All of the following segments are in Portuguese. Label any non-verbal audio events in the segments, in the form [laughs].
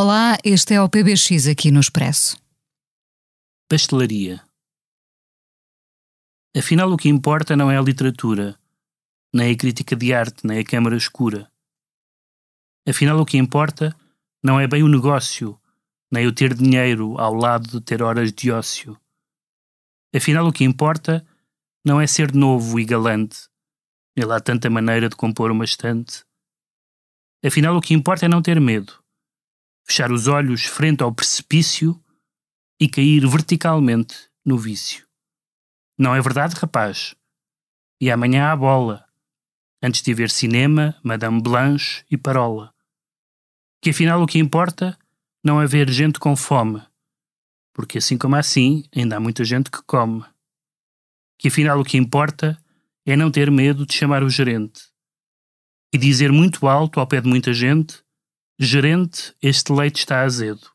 Olá, este é o PBX aqui no Expresso. Pastelaria. Afinal, o que importa não é a literatura, nem a crítica de arte, nem a câmara escura. Afinal, o que importa não é bem o negócio, nem o ter dinheiro ao lado de ter horas de ócio. Afinal, o que importa não é ser novo e galante, nem lá tanta maneira de compor uma estante. Afinal, o que importa é não ter medo, fechar os olhos frente ao precipício e cair verticalmente no vício. Não é verdade, rapaz? E amanhã há bola, antes de ver cinema, Madame Blanche e Parola. Que afinal o que importa não é ver gente com fome, porque assim como assim, ainda há muita gente que come. Que afinal o que importa é não ter medo de chamar o gerente e dizer muito alto ao pé de muita gente Gerente, este leite está azedo.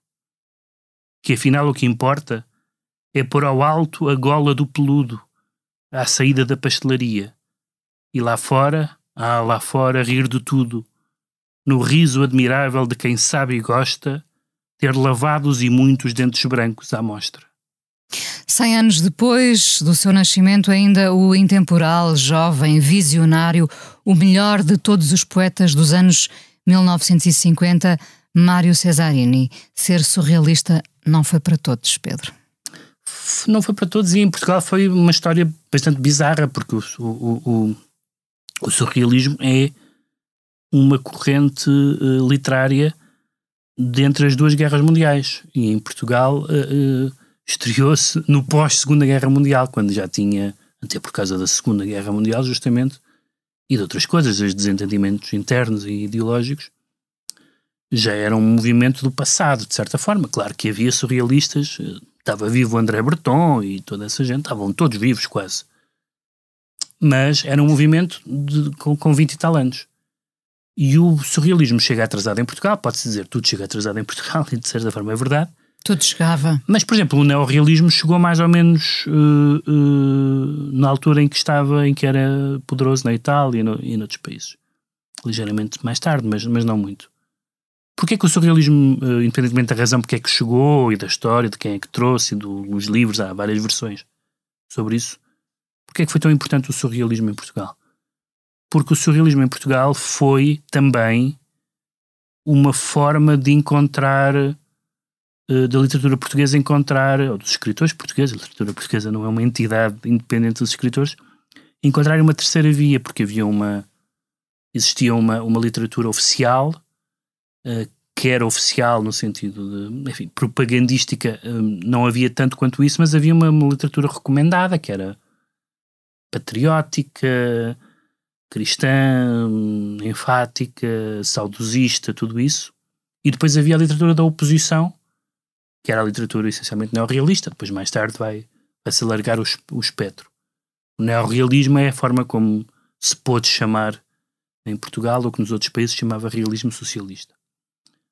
Que afinal o que importa é pôr ao alto a gola do peludo, à saída da pastelaria. E lá fora, ah, lá fora, rir de tudo, no riso admirável de quem sabe e gosta ter lavados e muitos dentes brancos à mostra. Cem anos depois do seu nascimento, ainda o intemporal, jovem, visionário, o melhor de todos os poetas dos anos 1950, Mário Cesarini. Ser surrealista não foi para todos, Pedro. Não foi para todos e em Portugal foi uma história bastante bizarra, porque o, o, o, o surrealismo é uma corrente uh, literária dentre as duas guerras mundiais. E em Portugal uh, uh, estreou-se no pós-Segunda Guerra Mundial, quando já tinha, até por causa da Segunda Guerra Mundial, justamente, e de outras coisas, os desentendimentos internos e ideológicos, já era um movimento do passado, de certa forma. Claro que havia surrealistas, estava vivo André Breton e toda essa gente, estavam todos vivos quase. Mas era um movimento de, com, com 20 e tal anos. E o surrealismo chega atrasado em Portugal, pode-se dizer tudo chega atrasado em Portugal, [laughs] e de certa forma é verdade. Tudo chegava. Mas, por exemplo, o neorrealismo chegou mais ou menos uh, uh, na altura em que estava, em que era poderoso na Itália e, no, e noutros países. Ligeiramente mais tarde, mas, mas não muito. Porquê que o surrealismo, uh, independentemente da razão porque é que chegou e da história, de quem é que trouxe, do, dos livros, há várias versões sobre isso. Porquê é que foi tão importante o surrealismo em Portugal? Porque o surrealismo em Portugal foi também uma forma de encontrar da literatura portuguesa encontrar, ou dos escritores portugueses, a literatura portuguesa não é uma entidade independente dos escritores, encontrar uma terceira via, porque havia uma. existia uma, uma literatura oficial, uh, que era oficial no sentido de. enfim, propagandística, eh, não havia tanto quanto isso, mas havia uma, uma literatura recomendada, que era patriótica, cristã, enfática, saudosista, tudo isso. E depois havia a literatura da oposição, que era a literatura essencialmente neorrealista, depois mais tarde vai, se alargar o, o espectro. O neorrealismo é a forma como se pôde chamar em Portugal ou que nos outros países chamava realismo socialista.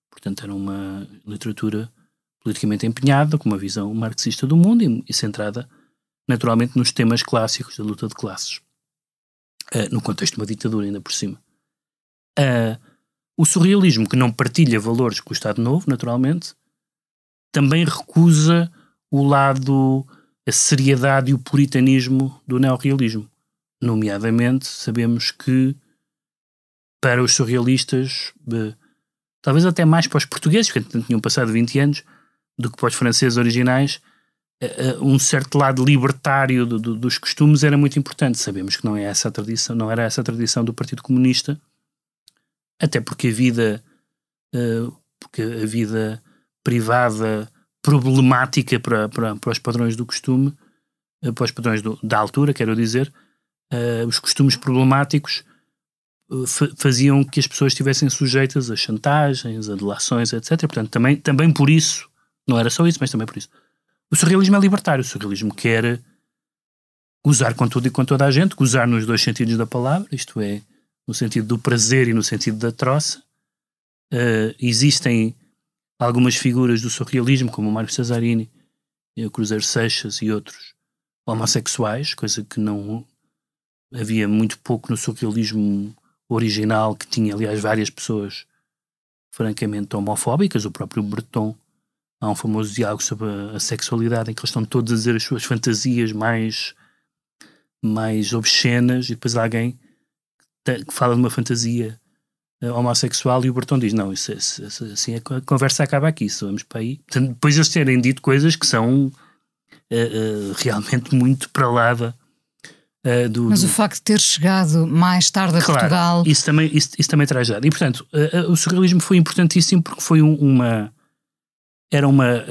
Portanto, era uma literatura politicamente empenhada, com uma visão marxista do mundo e, e centrada naturalmente nos temas clássicos da luta de classes, uh, no contexto de uma ditadura ainda por cima. Uh, o surrealismo, que não partilha valores com o Estado Novo, naturalmente, também recusa o lado, a seriedade e o puritanismo do neorrealismo. Nomeadamente, sabemos que para os surrealistas, talvez até mais para os portugueses, que tinham passado 20 anos, do que para os franceses originais, um certo lado libertário do, do, dos costumes era muito importante. Sabemos que não é essa a tradição, não era essa a tradição do Partido Comunista, até porque a vida, porque a vida privada problemática para, para, para os padrões do costume, eh, para os padrões do, da altura, quero dizer, uh, os costumes problemáticos uh, faziam que as pessoas estivessem sujeitas a chantagens, a delações, etc. Portanto, também, também por isso não era só isso, mas também por isso. O surrealismo é libertário. O surrealismo quer gozar com tudo e com toda a gente, gozar nos dois sentidos da palavra, isto é, no sentido do prazer e no sentido da troça. Uh, existem algumas figuras do surrealismo, como o Mário Cesarini, o Cruzeiro Seixas e outros, homossexuais, coisa que não havia muito pouco no surrealismo original, que tinha, aliás, várias pessoas francamente homofóbicas, o próprio Breton. Há um famoso diálogo sobre a, sexualidade em que eles estão todos a dizer as suas fantasias mais, mais obscenas e depois alguém que fala de uma fantasia homossexual e o Bertão diz: Não, isso, isso, isso, assim a conversa acaba aqui, vamos para aí. Portanto, depois eles terem dito coisas que são uh, uh, realmente muito para lá da, Uh, do, Mas o facto de ter chegado mais tarde a claro, Portugal. Isso também, isso, isso também traz dado. E portanto, o surrealismo foi importantíssimo porque foi um, uma. Era uma.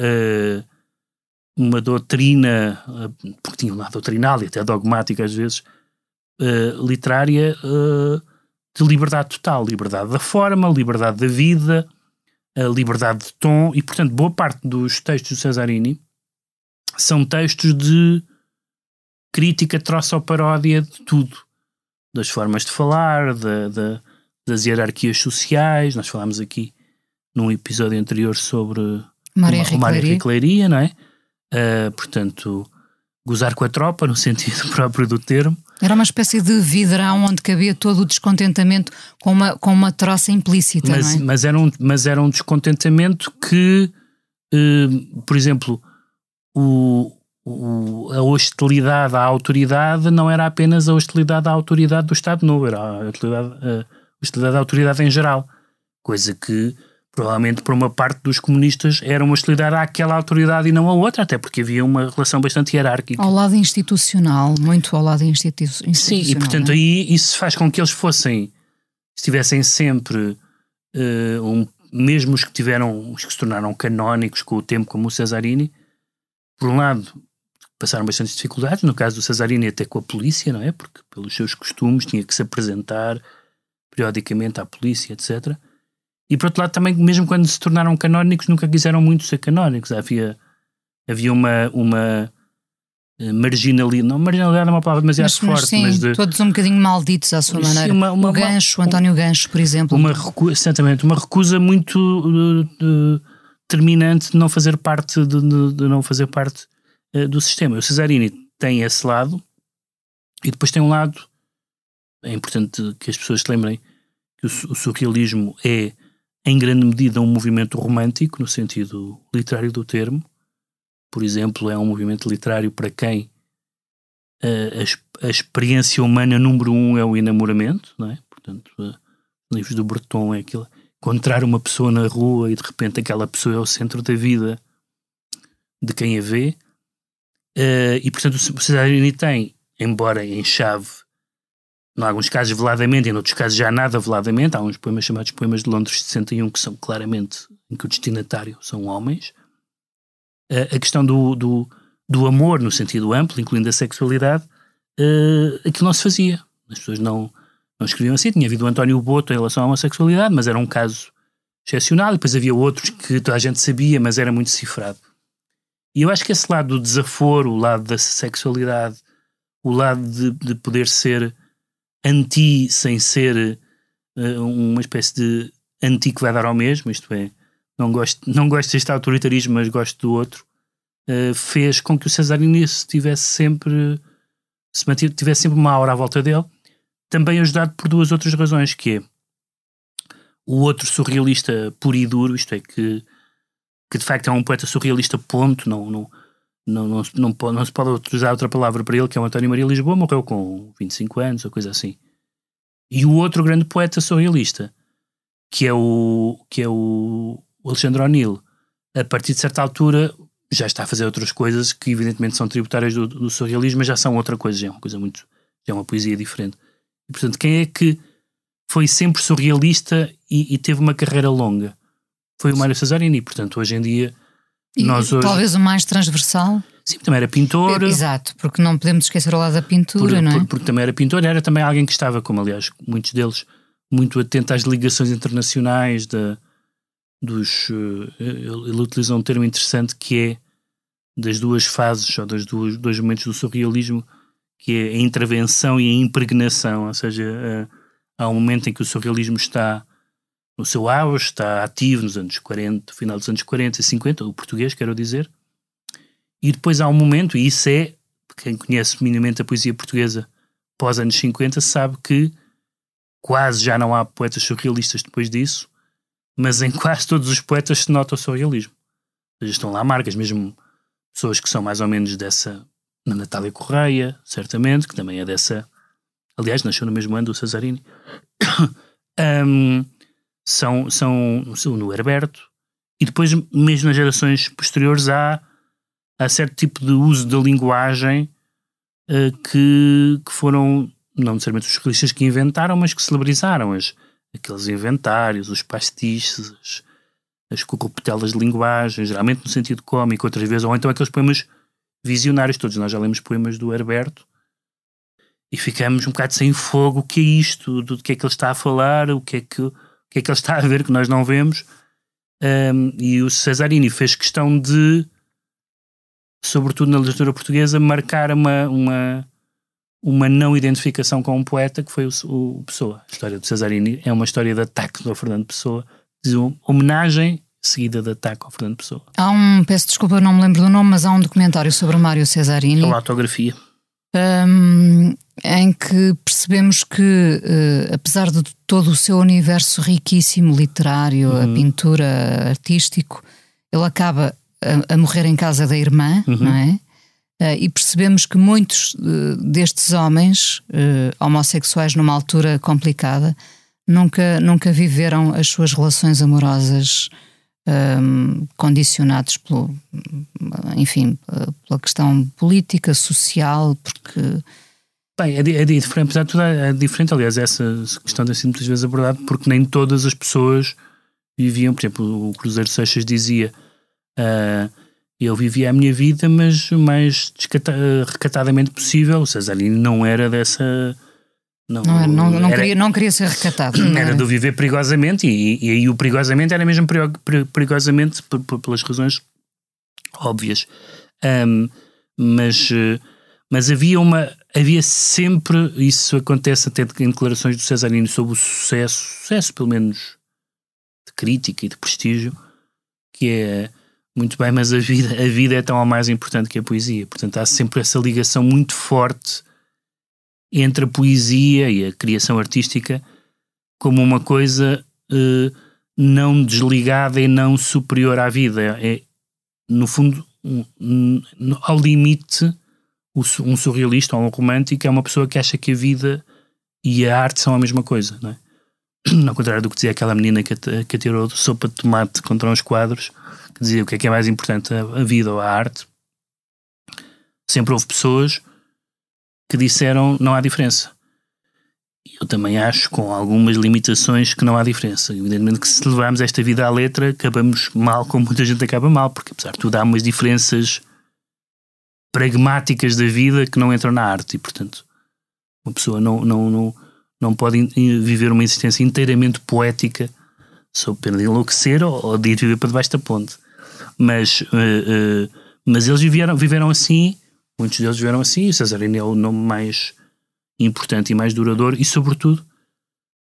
uma doutrina, porque tinha um lado doutrinal e até dogmática às vezes, literária de liberdade total. Liberdade da forma, liberdade da vida, liberdade de tom. E portanto, boa parte dos textos do Cesarini são textos de crítica, troça ou paródia de tudo. Das formas de falar, das hierarquias sociais. Nós falámos aqui num episódio anterior sobre Maria Henrique Leiria, não é? Uh, portanto, gozar com a tropa, no sentido [laughs] próprio do termo. Era uma espécie de vidrão onde cabia todo o descontentamento com uma, com uma troça implícita, mas, não é? Mas era um, mas era um descontentamento que, uh, por exemplo, o, o, a hostilidade à autoridade não era apenas a hostilidade à autoridade do Estado Novo, era a hostilidade, a hostilidade à autoridade em geral. Coisa que provavelmente para uma parte dos comunistas era uma hostilidade àquela autoridade e não à outra, até porque havia uma relação bastante hierárquica. Ao lado institucional, muito ao lado institu institucional. Sim, e portanto é? aí isso faz com que eles fossem, estivessem sempre, uh, um, mesmo os que tiveram, os que se tornaram canónicos com o tempo, como o Cesarini, por um lado passaram bastantes dificuldades, no caso do Cesarini até com a polícia, não é? Porque pelos seus costumes tinha que se apresentar periodicamente à polícia, etc. E por outro lado também, mesmo quando se tornaram canónicos, nunca quiseram muito ser canónicos. Havia, havia uma, uma eh, marginalidade, não marginalidade é uma palavra demasiado mas, forte, mas, sim, mas de, todos um bocadinho malditos à sua sim, maneira. Uma, uma, o Gancho, o António Gancho, por exemplo. Uma recusa, exatamente, uma recusa muito uh, uh, determinante de não fazer parte de, de, de não fazer parte uh, do sistema. O Cesarini tem esse lado e depois tem um lado é importante que as pessoas se lembrem que o, o surrealismo é em grande medida um movimento romântico no sentido literário do termo. Por exemplo, é um movimento literário para quem a, a, a experiência humana número um é o enamoramento, não é? Portanto, uh, livros do Breton é aquilo encontrar uma pessoa na rua e de repente aquela pessoa é o centro da vida de quem a vê. Uh, e portanto o Cesarini tem, embora em chave, em alguns casos veladamente, em outros casos já nada veladamente, há uns poemas chamados Poemas de Londres de 61 que são claramente em que o destinatário são homens. Uh, a questão do, do, do, amor no sentido amplo, incluindo a sexualidade, uh, aquilo não se fazia. As pessoas não, não escreviam assim. Tinha havido o António Boto em relação à homossexualidade, mas era um caso excepcional. Depois havia outros que toda a gente sabia, mas era muito cifrado. E eu acho que esse lado do desaforo, o lado da sexualidade, o lado de, de poder ser anti sem ser uh, uma espécie de anti que vai dar ao mesmo, isto é, não gosto, não gosto deste autoritarismo, mas gosto do outro, uh, fez com que o Cesarini tivesse sempre se mantive, tivesse sempre uma aura à volta dele, também ajudado por duas outras razões, que é o outro surrealista puro e duro, isto é, que que de facto é um poeta surrealista, ponto, não, não, não, não, não, não se pode utilizar outra palavra para ele, que é o António Maria Lisboa, morreu com 25 anos ou coisa assim. E o outro grande poeta surrealista, que é o, que é o Alexandre O'Neill, a partir de certa altura já está a fazer outras coisas que evidentemente são tributárias do, do surrealismo, mas já são outra coisa, já é uma coisa muito, já é uma poesia diferente. E portanto, quem é que foi sempre surrealista e, e teve uma carreira longa? foi o Mário Cesarini. Portanto, hoje em dia, e nós hoje. Talvez o mais transversal. Sim, também era pintor. Exato, porque não podemos esquecer o lado da pintura, por, não é? Por, porque também era pintor, era também alguém que estava, como aliás muitos deles, muito atento às ligações internacionais da, dos. Uh, ele, utiliza um termo interessante que é das duas fases, ou dos duas, dois momentos do surrealismo, que é a intervenção e a impregnação, ou seja, uh, há um momento em que o surrealismo está no seu auge, está ativo nos anos 40, final dos anos 40 e 50, o português, quero dizer, e depois há um momento, e isso é, quem conhece minimamente a poesia portuguesa pós anos 50 sabe que quase já não há poetas surrealistas depois disso, mas em quase todos os poetas se nota o surrealismo. Seja, estão lá marcas, mesmo pessoas que são mais ou menos dessa. Na Natália Correia, certamente, que também é dessa. Aliás, nasceu no mesmo ano do Cesarini. [coughs] um, são, são, no Herberto. E depois, mesmo nas gerações posteriores, há, há certo tipo de uso da linguagem uh, que, que foram não necessariamente os surrealistas que inventaram, mas que celebrizaram as, aqueles inventários, os pastiches, as, as corruptelas de linguagem, geralmente no sentido cómico, outras vezes, ou então aqueles poemas visionários. Todos nós já lemos poemas do Herberto e ficamos um bocado sem fogo. O que é isto? Do que é que ele está a falar? O que é que, que, é que ele está a ver que nós não vemos? Um, e o Cesarini fez questão de, sobretudo na literatura portuguesa, marcar uma, uma, uma não identificação com um poeta que foi o, o Pessoa. A história do Cesarini é uma história de ataque do Fernando Pessoa, de homenagem seguida de ataque ao Fernando Pessoa. Há um, peço desculpa, não me lembro do nome, mas há um documentário sobre Mário Cesarini. Uma autografia. Um, em que percebemos que, uh, apesar de todo o seu universo riquíssimo, literário, uhum. a pintura, artístico, ele acaba a, a, morrer em casa da irmã, uhum. não é? Uh, e percebemos que muitos uh, destes homens homossexuais, numa altura complicada, nunca, nunca viveram as suas relações amorosas um, condicionados pelo, enfim, pela questão política, social, porque. Bem, é, é diferente, apesar de tudo, é diferente, aliás, essa questão tem sido muitas vezes abordada, porque nem todas as pessoas viviam, por exemplo, o Cruzeiro Seixas dizia. Uh, eu vivia a minha vida, mas o mais recatadamente possível. O Cesarini não era dessa. Não, não, não, não, era, queria, não queria ser recatado. Era, era do viver perigosamente, e, e aí o perigosamente era mesmo perigosamente por, por, pelas razões óbvias. Um, mas, mas havia uma. Havia sempre. Isso acontece até em declarações do Cesarino sobre o sucesso, sucesso pelo menos de crítica e de prestígio, que é muito bem, mas a vida, a vida é tão ou mais importante que a poesia. Portanto, há sempre essa ligação muito forte entre a poesia e a criação artística como uma coisa uh, não desligada e não superior à vida. É, no fundo, um, um, ao limite, um surrealista ou um romântico é uma pessoa que acha que a vida e a arte são a mesma coisa, não é? [clears throat] Ao contrário do que dizia aquela menina que, que atirou sopa de tomate contra uns quadros, que dizia o que é que é mais importante, a vida ou a arte, sempre houve pessoas que disseram não há diferença. Eu também acho, com algumas limitações, que não há diferença. Evidentemente que se levarmos esta vida à letra, acabamos mal, como muita gente acaba mal, porque apesar de tudo há umas diferenças pragmáticas da vida que não entram na arte. E, portanto, uma pessoa não, não, não, não pode viver uma existência inteiramente poética sob pena de enlouquecer ou, ou de ir viver para debaixo da ponte. Mas, uh, uh, mas eles viveram, viveram assim, muitos deles viveram assim, e Cesarino é o nome mais importante e mais duradouro, e sobretudo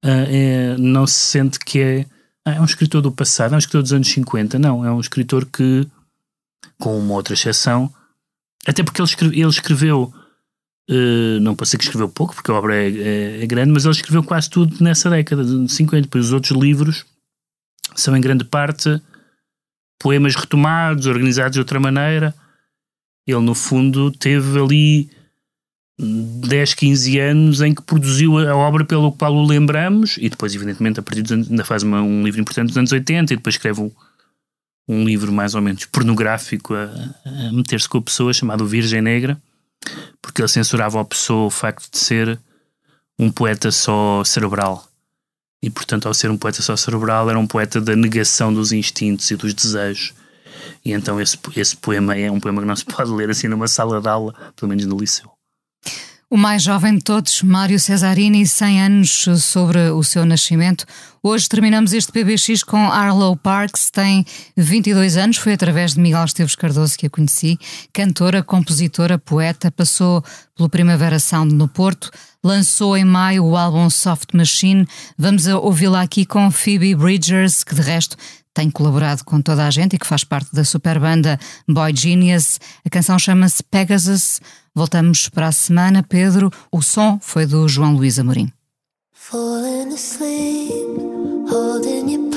uh, é, não se sente que é, ah, é um escritor do passado, é um escritor dos anos 50, não, é um escritor que, com uma outra exceção, até porque ele, escreve, ele escreveu, uh, não ser que escreveu pouco, porque a obra é, é, é, grande, mas ele escreveu quase tudo nessa década de 50. Depois os outros livros são em grande parte poemas retomados, organizados de outra maneira. Ele, no fundo, teve ali 10, 15 anos em que produziu a obra pelo qual o lembramos, e depois, evidentemente, a partir dos anos, ainda faz uma, um livro importante dos anos 80, e depois escreve um, um livro mais ou menos pornográfico a, a meter-se com a pessoa, chamado Virgem Negra, porque ele censurava a pessoa o facto de ser um poeta só cerebral e, portanto, ao ser um poeta só cerebral, era um poeta da negação dos instintos e dos desejos. E então esse, esse poema é um poema que não se pode ler assim numa sala de aula, pelo menos no liceu. O mais jovem de todos, Mário Cesarini, 100 anos sobre o seu nascimento. Hoje terminamos este PBX com Arlo Parks, tem 22 anos, foi através de Miguel Esteves Cardoso que a conheci. Cantora, compositora, poeta, passou pelo Primavera Sound no Porto, lançou em maio o álbum Soft Machine. Vamos ouvi-la aqui com Phoebe Bridgers, que de resto tem colaborado com toda a gente e que faz parte da super banda Boy Genius. A canção chama-se Pegasus. Voltamos para a semana, Pedro. O som foi do João Luís Amorim. Falling asleep, holding your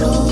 soul.